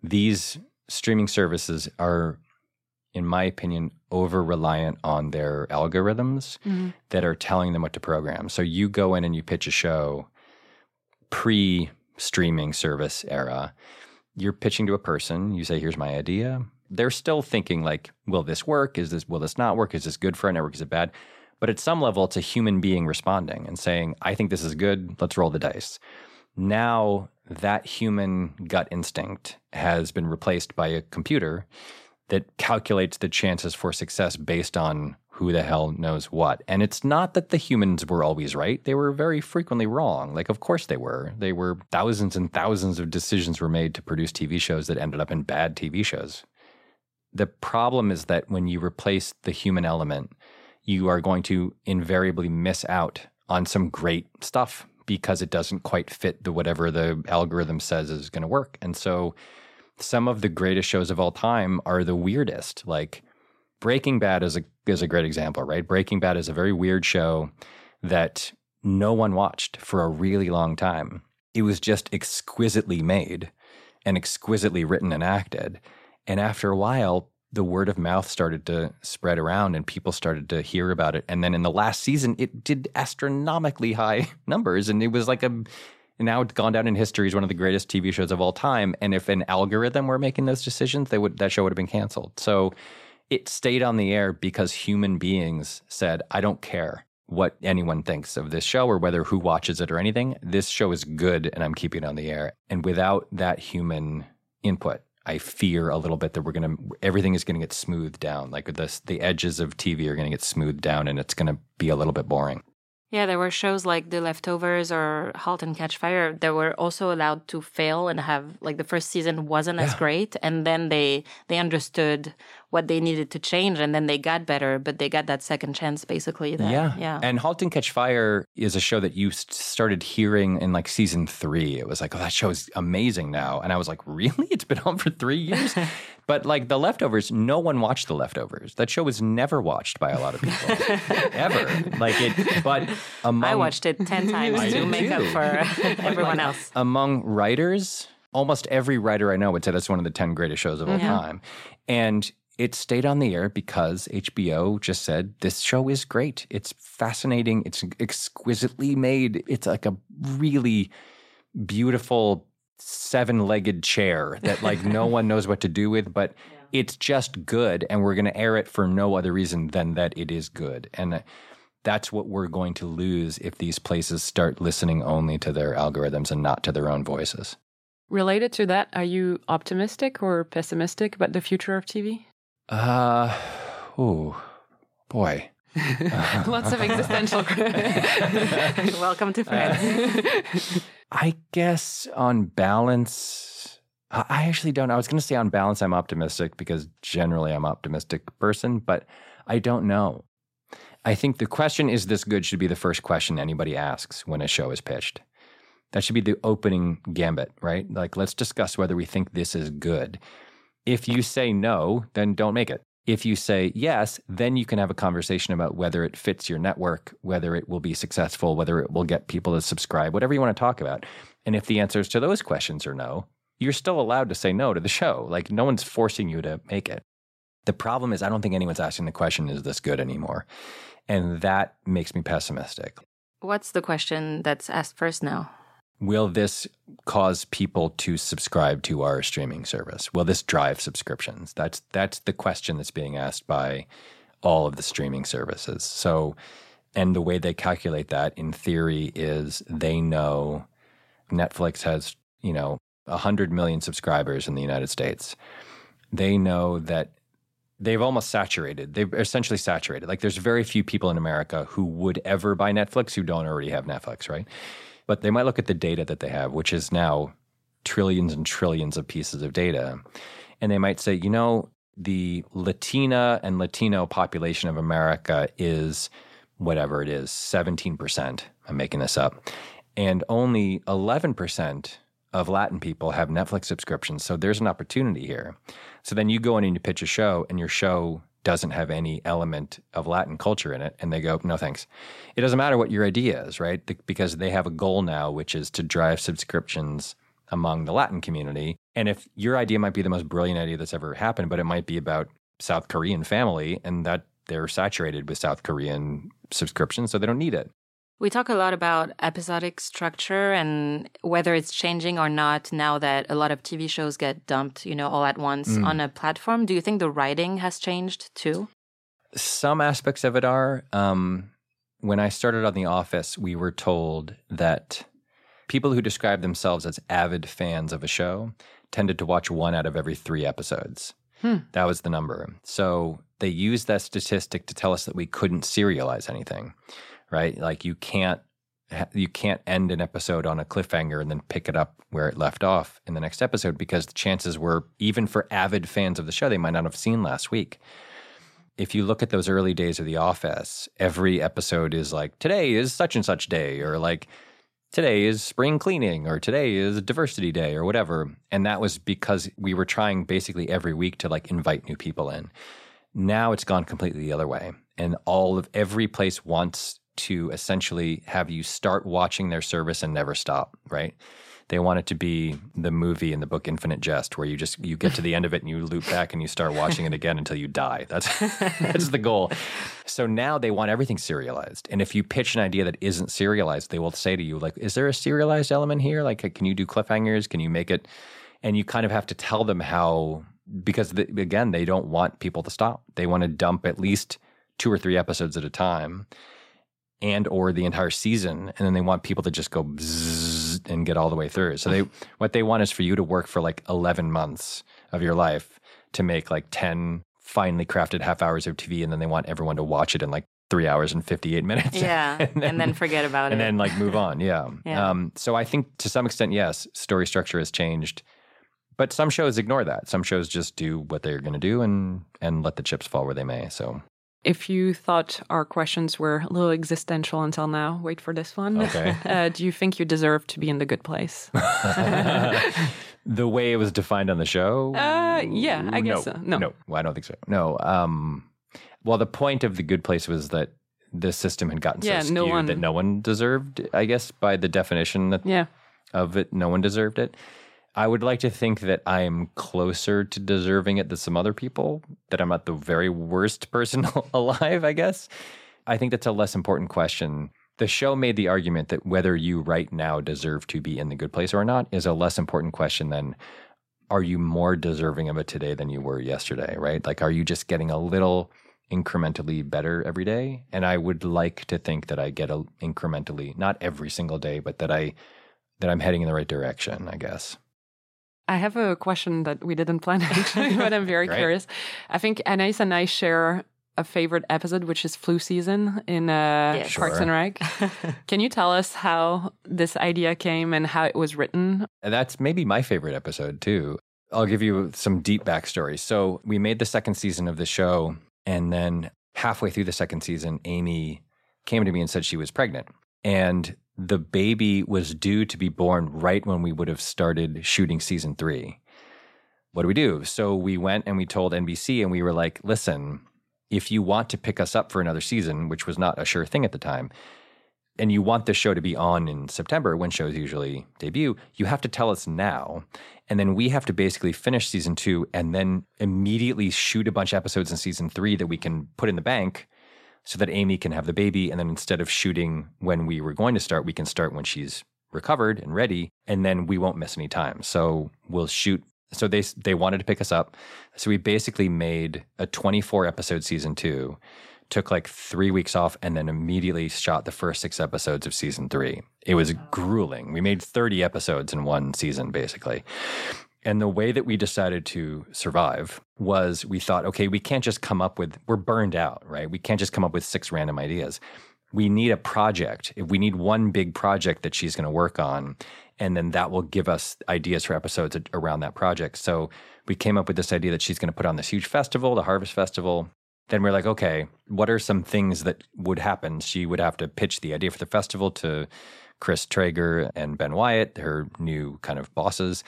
These streaming services are, in my opinion, over reliant on their algorithms mm-hmm. that are telling them what to program. So you go in and you pitch a show pre streaming service era. You're pitching to a person, you say, here's my idea they're still thinking like, will this work? Is this will this not work? Is this good for our network? Is it bad? But at some level, it's a human being responding and saying, I think this is good. Let's roll the dice. Now that human gut instinct has been replaced by a computer that calculates the chances for success based on who the hell knows what. And it's not that the humans were always right. They were very frequently wrong. Like, of course they were. They were thousands and thousands of decisions were made to produce TV shows that ended up in bad TV shows. The problem is that when you replace the human element, you are going to invariably miss out on some great stuff because it doesn't quite fit the whatever the algorithm says is going to work. And so some of the greatest shows of all time are the weirdest. Like Breaking Bad is a is a great example, right? Breaking Bad is a very weird show that no one watched for a really long time. It was just exquisitely made and exquisitely written and acted. And after a while, the word of mouth started to spread around and people started to hear about it. And then in the last season, it did astronomically high (laughs) numbers. And it was like a, now it's gone down in history as one of the greatest TV shows of all time. And if an algorithm were making those decisions, they would, that show would have been canceled. So it stayed on the air because human beings said, I don't care what anyone thinks of this show or whether who watches it or anything. This show is good and I'm keeping it on the air. And without that human input, I fear a little bit that we're gonna everything is gonna get smoothed down. Like the the edges of TV are gonna get smoothed down, and it's gonna be a little bit boring. Yeah, there were shows like The Leftovers or Halt and Catch Fire that were also allowed to fail and have like the first season wasn't yeah. as great, and then they they understood what they needed to change, and then they got better, but they got that second chance basically. That, yeah, yeah. And *Halt and Catch Fire* is a show that you started hearing in like season three. It was like, oh, that show is amazing now, and I was like, really? It's been (laughs) on for three years. (laughs) but like *The Leftovers*, no one watched *The Leftovers*. That show was never watched by a lot of people (laughs) ever. Like it, but among, I watched it ten times to make up for everyone like, else. Among writers, almost every writer I know would say that's one of the 10 greatest shows of all yeah. time. And it stayed on the air because HBO just said this show is great. It's fascinating. It's exquisitely made. It's like a really beautiful seven-legged chair that like no (laughs) one knows what to do with, but yeah. it's just good and we're going to air it for no other reason than that it is good. And uh, that's what we're going to lose if these places start listening only to their algorithms and not to their own voices. Related to that, are you optimistic or pessimistic about the future of TV? Uh, oh, boy. (laughs) Lots of existential. (laughs) Welcome to France. I guess on balance, I actually don't. I was going to say on balance, I'm optimistic because generally I'm optimistic person, but I don't know. I think the question is this good should be the first question anybody asks when a show is pitched. That should be the opening gambit, right? Like, let's discuss whether we think this is good. If you say no, then don't make it. If you say yes, then you can have a conversation about whether it fits your network, whether it will be successful, whether it will get people to subscribe, whatever you want to talk about. And if the answers to those questions are no, you're still allowed to say no to the show. Like no one's forcing you to make it. The problem is, I don't think anyone's asking the question, is this good anymore? And that makes me pessimistic. What's the question that's asked first now? Will this cause people to subscribe to our streaming service? Will this drive subscriptions? That's that's the question that's being asked by all of the streaming services. So, and the way they calculate that in theory is they know Netflix has, you know, 100 million subscribers in the United States. They know that they've almost saturated. They've essentially saturated. Like there's very few people in America who would ever buy Netflix who don't already have Netflix, right? But they might look at the data that they have, which is now trillions and trillions of pieces of data. And they might say, you know, the Latina and Latino population of America is whatever it is, 17%. I'm making this up. And only 11% of Latin people have Netflix subscriptions. So there's an opportunity here. So then you go in and you pitch a show, and your show doesn't have any element of Latin culture in it. And they go, no thanks. It doesn't matter what your idea is, right? because they have a goal now, which is to drive subscriptions among the Latin community. And if your idea might be the most brilliant idea that's ever happened, but it might be about South Korean family and that they're saturated with South Korean subscriptions, so they don't need it. We talk a lot about episodic structure and whether it's changing or not now that a lot of TV shows get dumped, you know, all at once mm. on a platform. Do you think the writing has changed too? Some aspects of it are. Um, when I started on The Office, we were told that people who describe themselves as avid fans of a show tended to watch one out of every three episodes. That was the number. So they used that statistic to tell us that we couldn't serialize anything, right? Like you can't you can't end an episode on a cliffhanger and then pick it up where it left off in the next episode because the chances were even for avid fans of the show they might not have seen last week. If you look at those early days of The Office, every episode is like today is such and such day or like today is spring cleaning or today is diversity day or whatever. And that was because we were trying basically every week to like invite new people in. Now it's gone completely the other way. And all of every place wants to essentially have you start watching their service and never stop, right? They want it to be the movie in the book Infinite Jest, where you just you get to the end of it and you loop back and you start watching it again until you die. That's (laughs) that's the goal. So now they want everything serialized. And if you pitch an idea that isn't serialized, they will say to you, like, is there a serialized element here? Like, can you do cliffhangers? Can you make it? And you kind of have to tell them how because the, again, they don't want people to stop. They want to dump at least two or three episodes at a time and or the entire season and then they want people to just go and get all the way through. So they (sighs) what they want is for you to work for like 11 months of your life to make like 10 finely crafted half hours of tv and then they want everyone to watch it in like three hours and 58 minutes. (laughs) Yeah and then, and then forget about and it. and then like move on yeah, (laughs) yeah. Um, so i think to some extent yes story structure has changed but some shows ignore that. Some shows just do what they're going to do and and let the chips fall where they may so if you thought our questions were a little existential until now, wait for this one. Okay. (laughs) Uh, do you think you deserve to be in the good place? (laughs) the way it was defined on the show? Uh, yeah, I guess no, so. No. no, I don't think so. No. Um, well, the point of the good place was that the system had gotten Yeah, so no skewed one- that no one deserved. I guess by the definition that Yeah. of it, no one deserved it. I would like to think that I'm closer to deserving it than some other people, that I'm not the very worst person (laughs) alive, I guess. I think that's a less important question. The show made the argument that whether you right now deserve to be in the good place or not is a less important question than are you more deserving of it today than you were yesterday, right? Like, are you just getting a little incrementally better every day? And I would like to think that I get a incrementally, not every single day, but that I that I'm heading in the right direction, I guess. I have a question that we didn't plan (laughs) actually, but I'm very Great. curious. I think Anais and I share a favorite episode, which is flu season in uh, Yeah. Parks Sure. and Rec. (laughs) Can you tell us how this idea came and how it was written? And that's maybe my favorite episode too. I'll give you some deep backstory. So we made the second season of the show, and then halfway through the second season, Amy came to me and said she was pregnant. And the baby was due to be born right when we would have started shooting season three. What do we do? So we went and we told NBC, and we were like, listen, if you want to pick us up for another season, which was not a sure thing at the time, and you want the show to be on in September when shows usually debut, you have to tell us now. And then we have to basically finish season two and then immediately shoot a bunch of episodes in season three that we can put in the bank so that Amy can have the baby. And then instead of shooting when we were going to start, we can start when she's recovered and ready. And then we won't miss any time. So we'll shoot. So they, they wanted to pick us up. So we basically made a 24 episode season two took like three weeks off and then immediately shot the first six episodes of season three. It was grueling. We made 30 episodes in one season, basically. And the way that we decided to survive was we thought, okay, we can't just come up with, we're burned out, right? We can't just come up with six random ideas. We need a project. If we need one big project that she's going to work on, and then that will give us ideas for episodes around that project. So we came up with this idea that she's going to put on this huge festival, the Harvest Festival, then we're like, okay, what are some things that would happen? She would have to pitch the idea for the festival to Chris Traeger and Ben Wyatt, her new kind of bosses.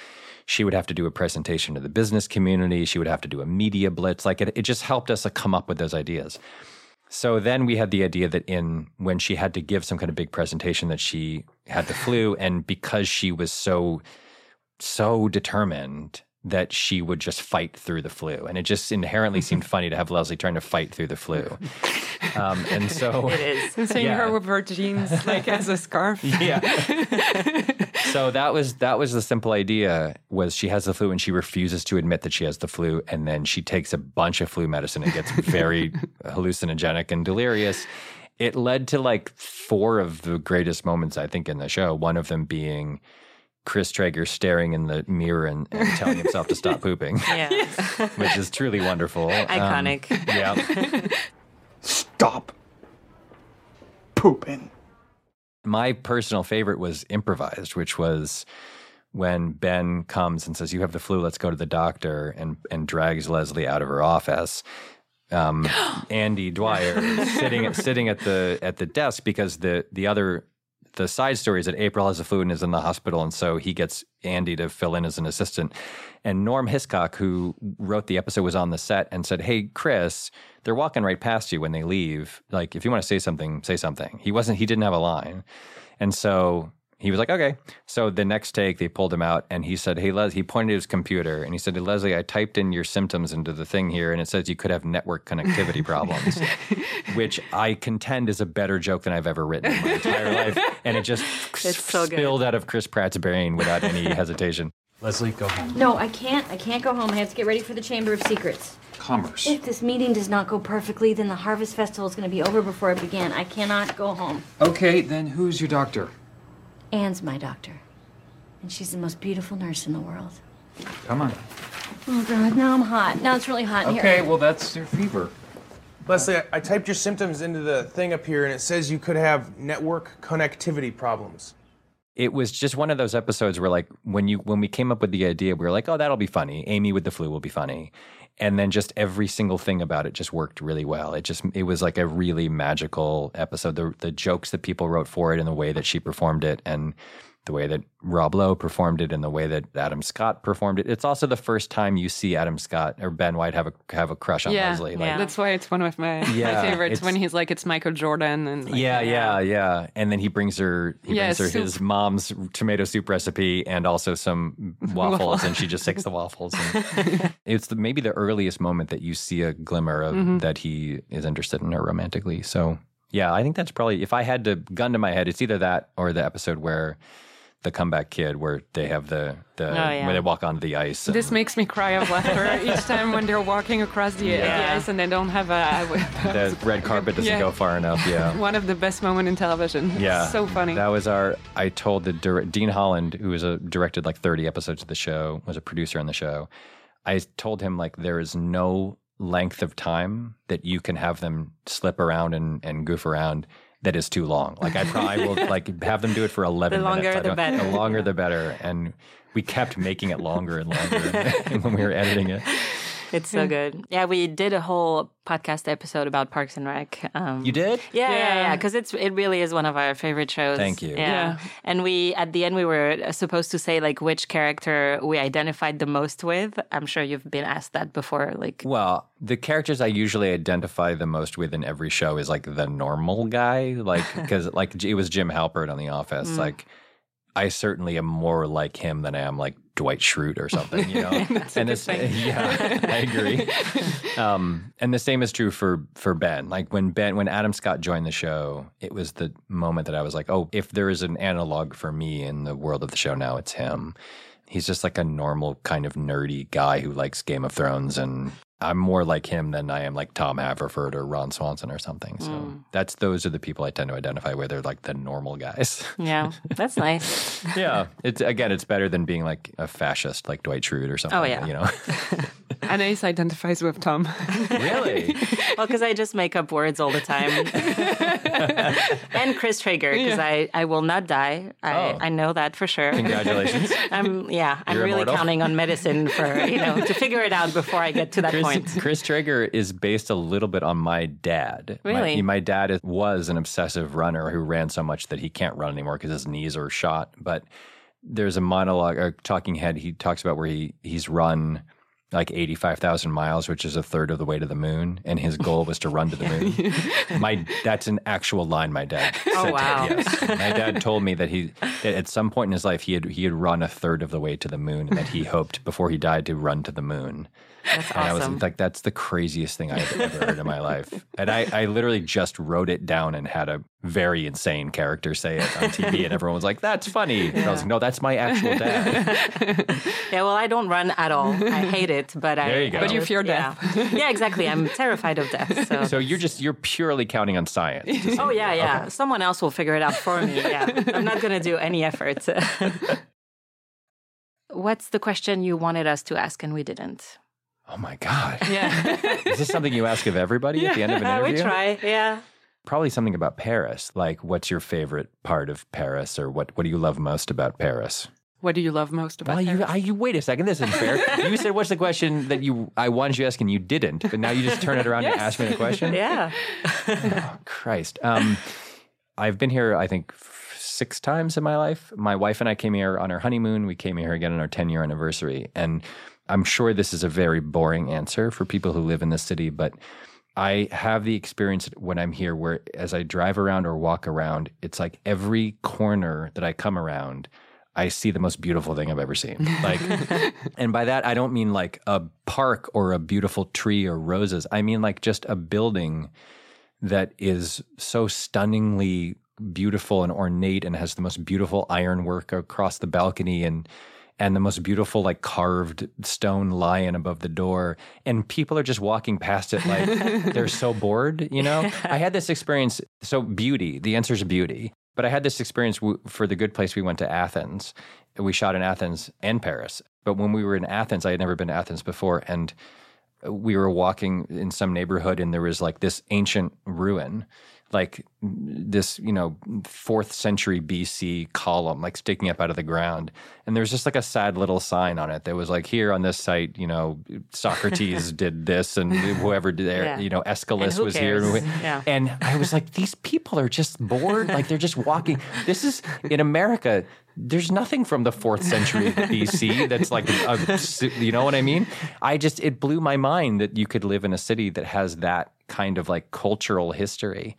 She would have to do a presentation to the business community. She would have to do a media blitz. Like it, it just helped us like, come up with those ideas. So then we had the idea that in when she had to give some kind of big presentation that she had the flu, (laughs) and because she was so so determined that she would just fight through the flu. And it just inherently seemed (laughs) funny to have Leslie trying to fight through the flu. Um, and so (laughs) It is. And seeing Yeah. her with her jeans like as a scarf. (laughs) yeah. so that was that was the simple idea was she has the flu and she refuses to admit that she has the flu and then she takes a bunch of flu medicine and gets (laughs) very hallucinogenic and delirious. It led to like four of the greatest moments I think in the show. One of them being Chris Traeger staring in the mirror and, and telling himself to stop pooping, Yeah. which is truly wonderful. Um, Iconic. yeah. Stop pooping. My personal favorite was improvised, which was when Ben comes and says, "You have the flu. Let's go to the doctor," and and drags Leslie out of her office. Um, (gasps) Andy Dwyer is sitting at, sitting at the at the desk because the the other the side story is that April has a flu and is in the hospital, and so he gets Andy to fill in as an assistant. And Norm Hiscock, who wrote the episode, was on the set and said, "Hey, Chris, they're walking right past you when they leave. Like, if you want to say something, say something." He wasn't. He didn't have a line, and so he was like, "Okay." So the next take, they pulled him out, and he said, "Hey, Les," he pointed at his computer and he said, "Leslie, I typed in your symptoms into the thing here, and it says you could have network connectivity problems." (laughs) which I contend is a better joke than I've ever written in my entire life. And it just (laughs) It's so good. spilled out of Chris Pratt's brain without any (laughs) hesitation. Leslie, go home. No, I can't. I can't go home. I have to get ready for the Chamber of Secrets. Commerce. If this meeting does not go perfectly, then the Harvest Festival is going to be over before it began. I cannot go home. Okay, then who's your doctor? Anne's my doctor. And she's the most beautiful nurse in the world. Come on. Oh, God, now I'm hot. Now it's really hot in Okay, here. well, that's your fever. Leslie, I, I typed your symptoms into the thing up here, and it says you could have network connectivity problems. It was just one of those episodes where like when you when we came up with the idea, we were like, oh, that'll be funny. Amy with the flu will be funny. And then just every single thing about it just worked really well. It just it was like a really magical episode. The the jokes that people wrote for it and the way that she performed it and the way that Rob Lowe performed it and the way that Adam Scott performed it. It's also the first time you see Adam Scott or Ben Wyatt have a have a crush on yeah, Leslie. Like, that's why it's one of my, Yeah, my favorites it's- when he's like it's Michael Jordan and like, yeah, yeah, yeah. And then he brings her he Yeah, brings her soup. his mom's tomato soup recipe and also some (laughs) waffles and she just takes the waffles. And (laughs) it's the, maybe the earliest moment that you see a glimmer of Mhm. that he is interested in her romantically. So, yeah, I think that's probably if I had to gun to my head, it's either that or the episode where the comeback kid where they have the the Oh, yeah. where they walk onto the ice. and- This makes me cry of laughter each time when they're walking across the, the ice and they don't have a. (laughs) the red carpet doesn't Yeah. go far enough. Yeah. (laughs) One of the best moments in television. Yeah, (laughs) so funny. That was our. I told the dir- Dean Holland, who was a directed like thirty episodes of the show, was a producer on the show. I told him like there is no length of time that you can have them slip around and, and goof around that is too long. Like I probably will (laughs) like have them do it for eleven The longer minutes. The better. The longer the better. And we kept making it longer and longer (laughs) (laughs) when we were editing it. It's so good. Yeah, we did a whole podcast episode about Parks and Rec. Um, You did? Yeah, yeah, Yeah. yeah. Because it's it really is one of our favorite shows. Thank you. Yeah. Yeah. and we at the end we were supposed to say like which character we identified the most with. I'm sure you've been asked that before. Like, Well, the characters I usually identify the most with in every show is like the normal guy, like (laughs) because like it was Jim Halpert on The Office. Mm. Like, I certainly am more like him than I am like Dwight Schrute or something, you know. (laughs) And this, (laughs) yeah, I agree. Um, and the same is true for for Ben. Like when Ben, when Adam Scott joined the show, it was the moment that I was like, oh, if there is an analog for me in the world of the show now, it's him. He's just like a normal kind of nerdy guy who likes Game of Thrones, and I'm more like him than I am like Tom Haverford or Ron Swanson or something. So Mm. that's those are the people I tend to identify with. They're like the normal guys. (laughs) yeah, that's nice. yeah, it's again, it's better than being like a fascist like Dwight Schrute or something. Oh, yeah. you know. (laughs) Anais identifies with Tom. really? (laughs) well, because I just make up words all the time. and Chris Traeger, because I, I will not die. I, Oh. I know that for sure. Congratulations. I'm yeah. I'm really immortal. counting on medicine for you know to figure it out before I get to that Chris, point. (laughs) Chris Traeger is based a little bit on my dad. My- Really? My, dad is, was an obsessive runner who ran so much that he can't run anymore because his knees are shot. But there's a monologue, a talking head. He talks about where he he's run like 85,000 miles, which is a third of the way to the moon. And his goal was to run to the (laughs) moon. my That's an actual line my dad oh, said. Oh, to- wow. yes. My dad (laughs) told me that he, that at some point in his life, he had, he had run a third of the way to the moon and that he hoped before he died to run to the moon. That's And I was like, that's the craziest thing I've ever heard in my life. And I, I literally just wrote it down and had a very insane character say it on TV. And everyone was like, that's funny. And I was like, no, that's my actual dad. (laughs) Yeah, well, I don't run at all. I hate it, but I. There you go. But you just- fear yeah. (laughs) yeah, exactly. I'm terrified of death. So. So you're just, you're purely counting on science. Oh yeah, yeah. Okay. Someone else will figure it out for me. Yeah, I'm not gonna do any effort. (laughs) What's the question you wanted us to ask and we didn't? Oh my God. Yeah. Is this something you ask of everybody at the end of an (laughs) interview? we try. Yeah. Probably something about Paris. Like, what's your favorite part of Paris, or what, what do you love most about Paris? What do you love most about Well, you, I, you wait a second. This isn't fair. (laughs) you said, "What's the question that you I wanted you to ask and you didn't?" But now you just turn it around Yes. to ask me the question. (laughs) Yeah. Christ. Um, I've been here, I think, f- six times in my life. My wife and I came here on our honeymoon. We came here again on our 10 year anniversary. And I'm sure this is a very boring answer for people who live in the city, but I have the experience when I'm here where as I drive around or walk around, it's like every corner that I come around, I see the most beautiful thing I've ever seen. (laughs) Like, and by that, I don't mean like a park or a beautiful tree or roses. I mean like just a building that is so stunningly beautiful and ornate and has the most beautiful ironwork across the balcony and and the most beautiful like carved stone lion above the door and people are just walking past it like (laughs) they're so bored you know (laughs) i had this experience so beauty the answer is beauty but i had this experience w- for the good place we went to athens. We shot in athens and paris. But when we were in athens i had never been to athens before and we were walking in some neighborhood and there was like this ancient ruin. Like this you know fourth century bc column like sticking up out of the ground and there was just like a sad little sign on it that was like here on this site you know socrates (laughs) did this and whoever did there Yeah. you know aeschylus was here? (laughs) Yeah. and i was like these people are just bored like they're just walking this is in america there's nothing from the fourth century BC that's like, a, you know what I mean? I just, it blew my mind that you could live in a city that has that kind of like cultural history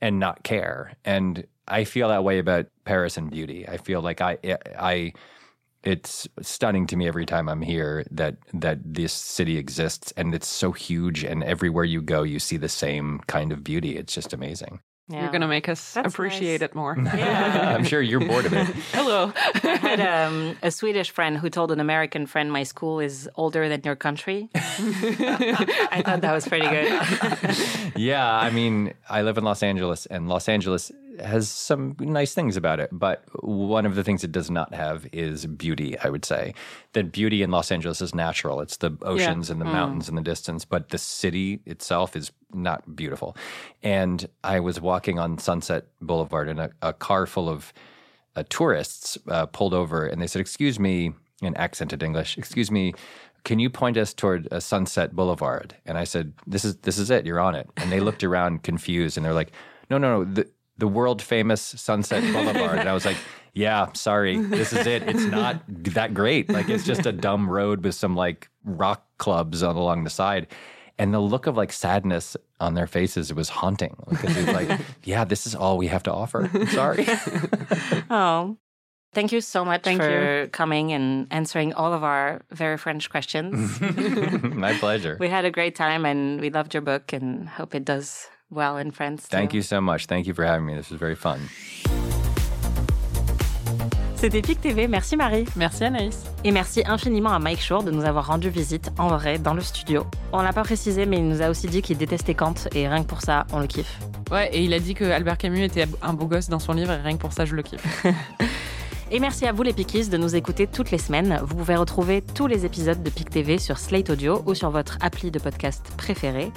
and not care. And I feel that way about Paris and beauty. I feel like I, I, it's stunning to me every time I'm here that that this city exists and it's so huge and everywhere you go you see the same kind of beauty. It's just amazing. You're going to make us That's appreciate nice. it more. (laughs) I'm sure you're bored of it. (laughs) Hello. I had um, a Swedish friend who told an American friend, "My school is older than your country." (laughs) I thought that was pretty good. yeah, I mean, I live in Los Angeles, and Los Angeles has some nice things about it. But one of the things it does not have is beauty, I would say. That beauty in Los Angeles is natural, it's the oceans and the Mm. mountains in the distance, but the city itself is not beautiful. And I was walking on Sunset Boulevard, and a, a car full of uh, tourists uh, pulled over, and they said, Excuse me, in accented English, excuse me. Can you point us toward uh, Sunset Boulevard? And I said, "This is this is it. You're on it." And they looked around confused, and they're like, "No, no, no. The the world famous Sunset Boulevard." And I was like, "Yeah, sorry. This is it. It's not that great. Like it's just a dumb road with some like rock clubs on, along the side." And the look of like sadness on their faces it was haunting because it's like, (laughs) "Yeah, this is all we have to offer." Sorry. (laughs) Oh, thank you so much Thank for coming and answering all of our very French questions. (laughs) My pleasure. we had a great time, and we loved your book, and hope it does well in France. Thank you so much. Thank you for having me. This was very fun. C'était PIC TV. Merci Marie. Merci Anaïs. Et merci infiniment à Mike Shore de nous avoir rendu visite en vrai dans le studio. On l'a pas précisé, mais il nous a aussi dit qu'il détestait Kant et rien que pour ça, on le kiffe. Ouais, et il a dit que Albert Camus était un beau gosse dans son livre et rien que pour ça, je le kiffe. (laughs) Et merci à vous les Pikis de nous écouter toutes les semaines. Vous pouvez retrouver tous les épisodes de PIC TV sur Slate Audio ou sur votre appli de podcast préféré.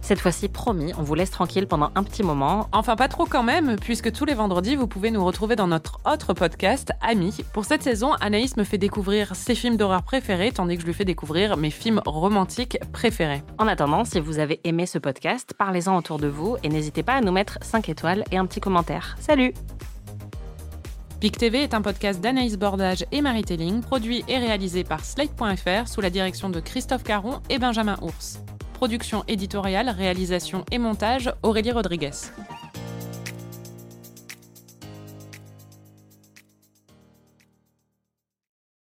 Cette fois-ci, promis, on vous laisse tranquille pendant un petit moment. Enfin, pas trop quand même, puisque tous les vendredis, vous pouvez nous retrouver dans notre autre podcast, Amis. Pour cette saison, Anaïs me fait découvrir ses films d'horreur préférés, tandis que je lui fais découvrir mes films romantiques préférés. En attendant, si vous avez aimé ce podcast, parlez-en autour de vous et n'hésitez pas à nous mettre 5 étoiles et un petit commentaire. Salut PIC TV est un podcast d'Anaïs Bordage et Marie Telling, produit et réalisé par Slate.fr sous la direction de Christophe Caron et Benjamin Ours. Production éditoriale, réalisation et montage, Aurélie Rodriguez.